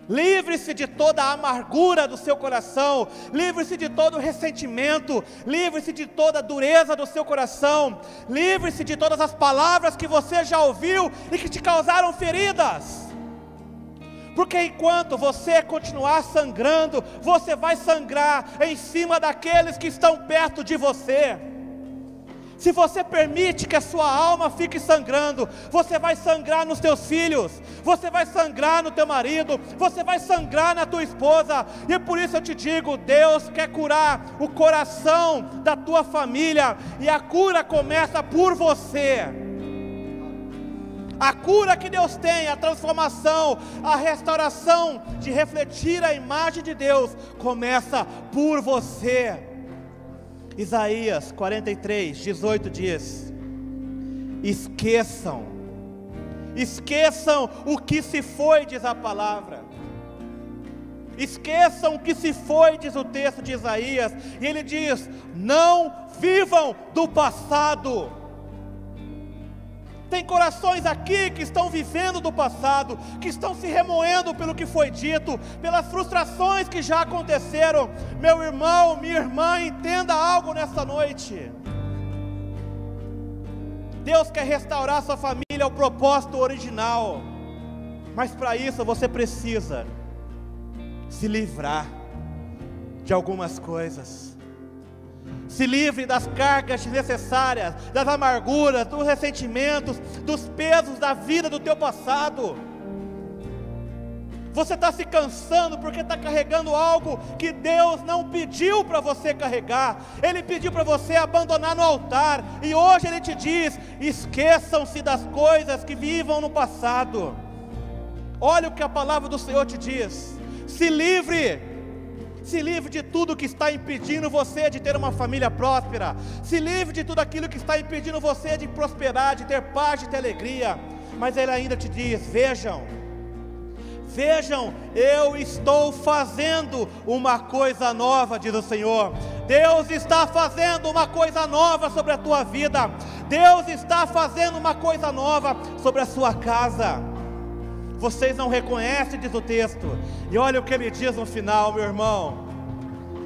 Livre-se de toda a amargura do seu coração, livre-se de todo o ressentimento, livre-se de toda a dureza do seu coração, livre-se de todas as palavras que você já ouviu e que te causaram feridas. Porque enquanto você continuar sangrando, você vai sangrar em cima daqueles que estão perto de você. Se você permite que a sua alma fique sangrando, você vai sangrar nos teus filhos, você vai sangrar no teu marido, você vai sangrar na tua esposa. E por isso eu te digo, Deus quer curar o coração da tua família, e a cura começa por você. A cura que Deus tem, a transformação, a restauração de refletir a imagem de Deus começa por você. Isaías 43, 18 diz: Esqueçam, esqueçam o que se foi, diz a palavra. Esqueçam o que se foi, diz o texto de Isaías, e ele diz: Não vivam do passado tem corações aqui que estão vivendo do passado, que estão se remoendo pelo que foi dito, pelas frustrações que já aconteceram. Meu irmão, minha irmã, entenda algo nesta noite. Deus quer restaurar sua família ao propósito original, mas para isso você precisa se livrar de algumas coisas se livre das cargas desnecessárias, das amarguras, dos ressentimentos, dos pesos da vida do teu passado. Você está se cansando porque está carregando algo que Deus não pediu para você carregar, Ele pediu para você abandonar no altar, e hoje Ele te diz: esqueçam-se das coisas que vivam no passado. Olha o que a palavra do Senhor te diz: se livre se livre de tudo que está impedindo você de ter uma família próspera. Se livre de tudo aquilo que está impedindo você de prosperar, de ter paz, de ter alegria. Mas ele ainda te diz: vejam, vejam, eu estou fazendo uma coisa nova, diz o Senhor. Deus está fazendo uma coisa nova sobre a tua vida. Deus está fazendo uma coisa nova sobre a sua casa. Vocês não reconhecem, diz o texto. E olha o que ele diz no final, meu irmão.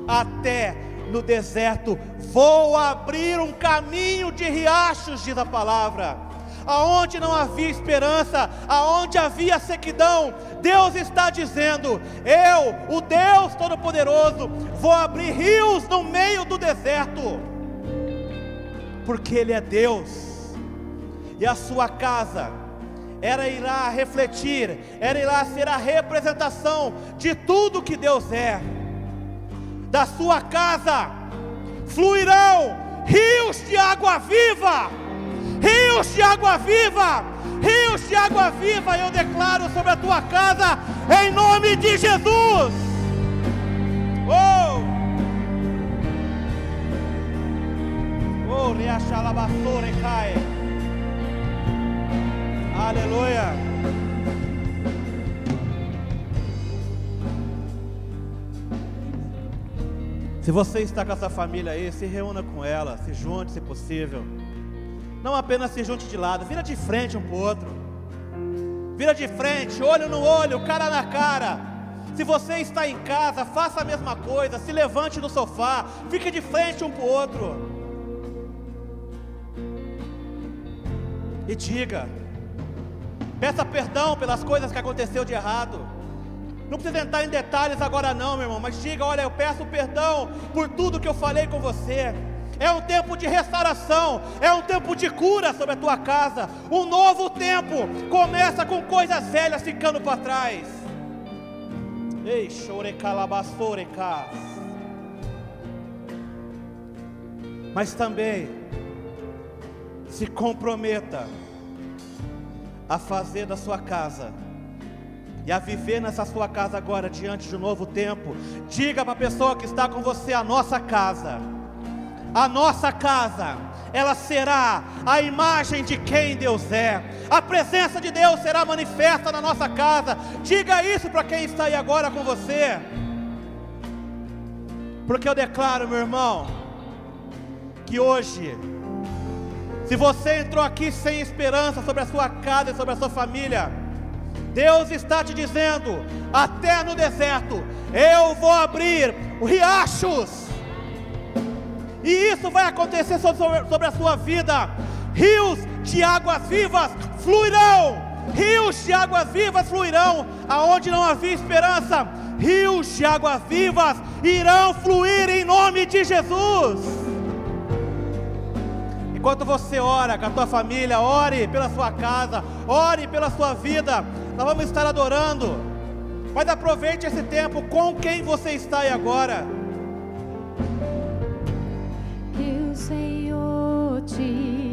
Até no deserto vou abrir um caminho de riachos, diz a palavra. Aonde não havia esperança, aonde havia sequidão, Deus está dizendo: Eu, o Deus Todo-Poderoso, vou abrir rios no meio do deserto, porque Ele é Deus, e a sua casa era ir lá refletir, era ir lá ser a representação de tudo que Deus é. Da sua casa fluirão rios de água viva, rios de água viva, rios de água viva. Eu declaro sobre a tua casa, em nome de Jesus. Oh! Oh, Riachalabassore cai. Aleluia. Se você está com essa família aí, se reúna com ela, se junte se possível. Não apenas se junte de lado, vira de frente um para o outro. Vira de frente, olho no olho, cara na cara. Se você está em casa, faça a mesma coisa, se levante no sofá, fique de frente um para o outro. E diga: Peça perdão pelas coisas que aconteceu de errado. Não precisa entrar em detalhes agora não, meu irmão, mas diga, olha, eu peço perdão por tudo que eu falei com você. É um tempo de restauração, é um tempo de cura sobre a tua casa. Um novo tempo começa com coisas velhas ficando para trás. Ei, chore calabassorecas. Mas também se comprometa a fazer da sua casa e a viver nessa sua casa agora diante de um novo tempo. Diga para a pessoa que está com você: a nossa casa, a nossa casa, ela será a imagem de quem Deus é. A presença de Deus será manifesta na nossa casa. Diga isso para quem está aí agora com você. Porque eu declaro, meu irmão, que hoje se você entrou aqui sem esperança sobre a sua casa e sobre a sua família, Deus está te dizendo, até no deserto, eu vou abrir riachos, e isso vai acontecer sobre, a sua vida. Rios de águas vivas fluirão, rios de águas vivas fluirão, aonde não havia esperança, rios de águas vivas irão fluir em nome de Jesus. Enquanto você ora com a tua família, ore pela sua casa, ore pela sua vida, nós vamos estar adorando. Mas aproveite esse tempo com quem você está aí agora. Que o Senhor te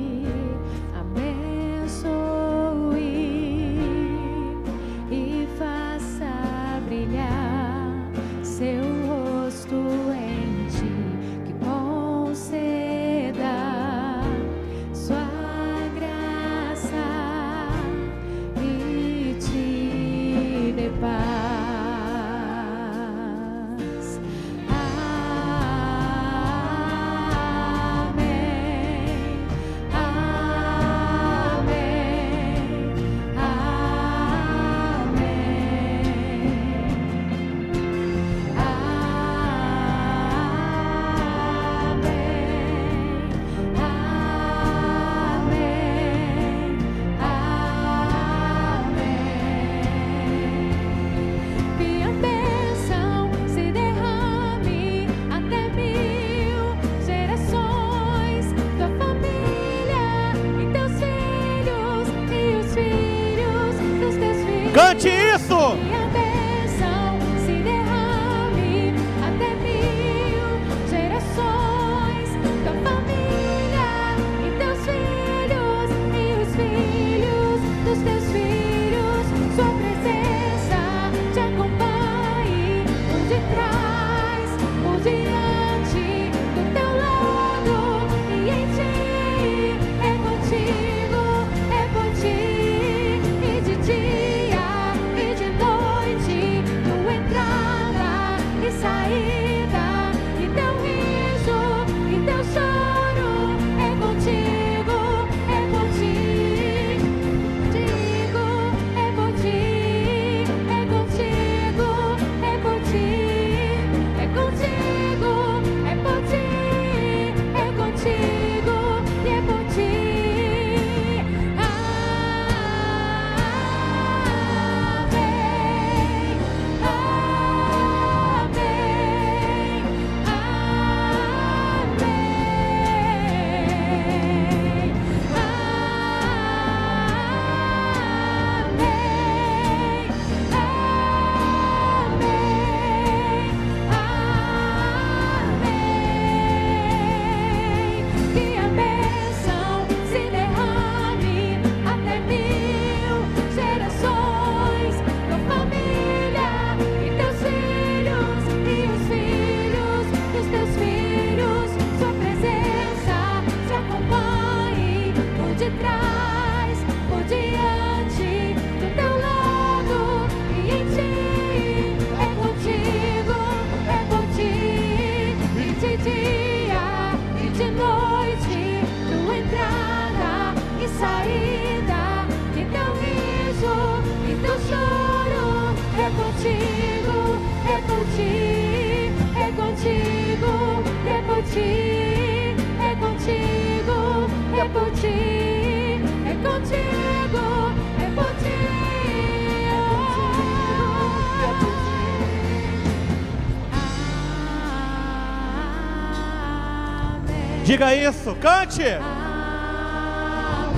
Diga isso, cante.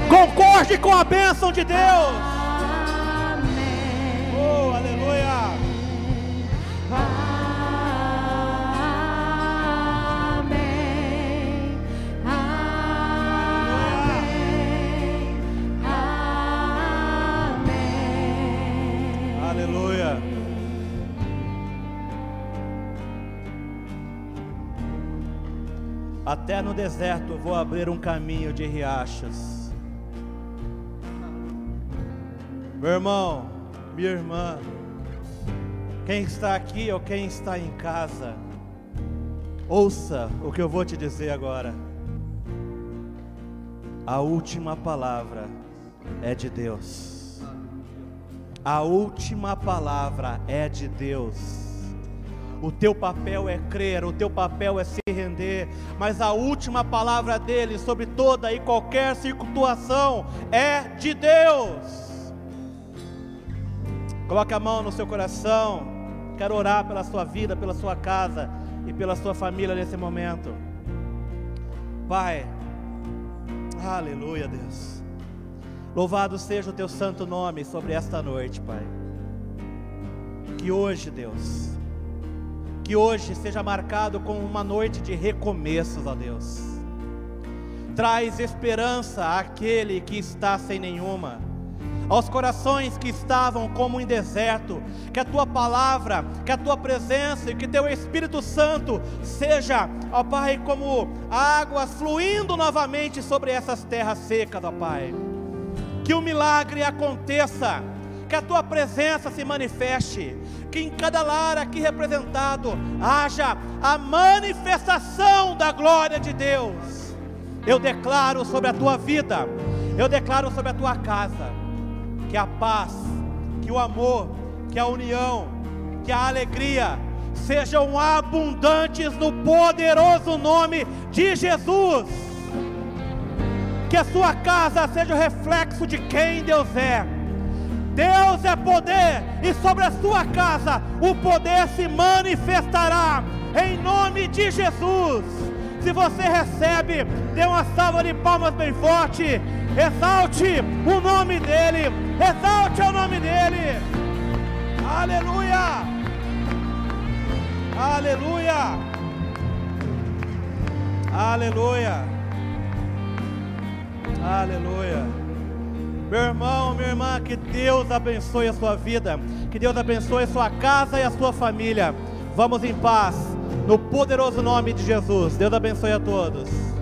Concorde com a bênção de Deus. Deserto vou abrir um caminho de riachos. Meu irmão, minha irmã, quem está aqui ou quem está em casa, ouça o que eu vou te dizer agora. A última palavra é de Deus. A última palavra é de Deus. O teu papel é crer, o teu papel é se render, mas a última palavra dele sobre toda e qualquer situação é de Deus. Coloque a mão no seu coração. Quero orar pela sua vida, pela sua casa e pela sua família nesse momento. Pai, aleluia, Deus. Louvado seja o teu santo nome sobre esta noite, Pai. Que hoje, Deus, que hoje seja marcado como uma noite de recomeços, ó Deus. Traz esperança àquele que está sem nenhuma, aos corações que estavam como em deserto, que a tua palavra, que a tua presença e que teu Espírito Santo seja, ó Pai, como águas fluindo novamente sobre essas terras secas, ó Pai. Que o milagre aconteça que a tua presença se manifeste, que em cada lar aqui representado haja a manifestação da glória de Deus. Eu declaro sobre a tua vida, eu declaro sobre a tua casa, que a paz, que o amor, que a união, que a alegria sejam abundantes no poderoso nome de Jesus. Que a sua casa seja o reflexo de quem Deus é Deus é poder, e sobre a sua casa o poder se manifestará, em nome de Jesus. Se você recebe, dê uma salva de palmas bem forte, exalte o nome dEle, exalte o nome dEle, aleluia, aleluia, aleluia, aleluia. Meu irmão, minha irmã, que Deus abençoe a sua vida, que Deus abençoe a sua casa e a sua família. Vamos em paz, no poderoso nome de Jesus. Deus abençoe a todos.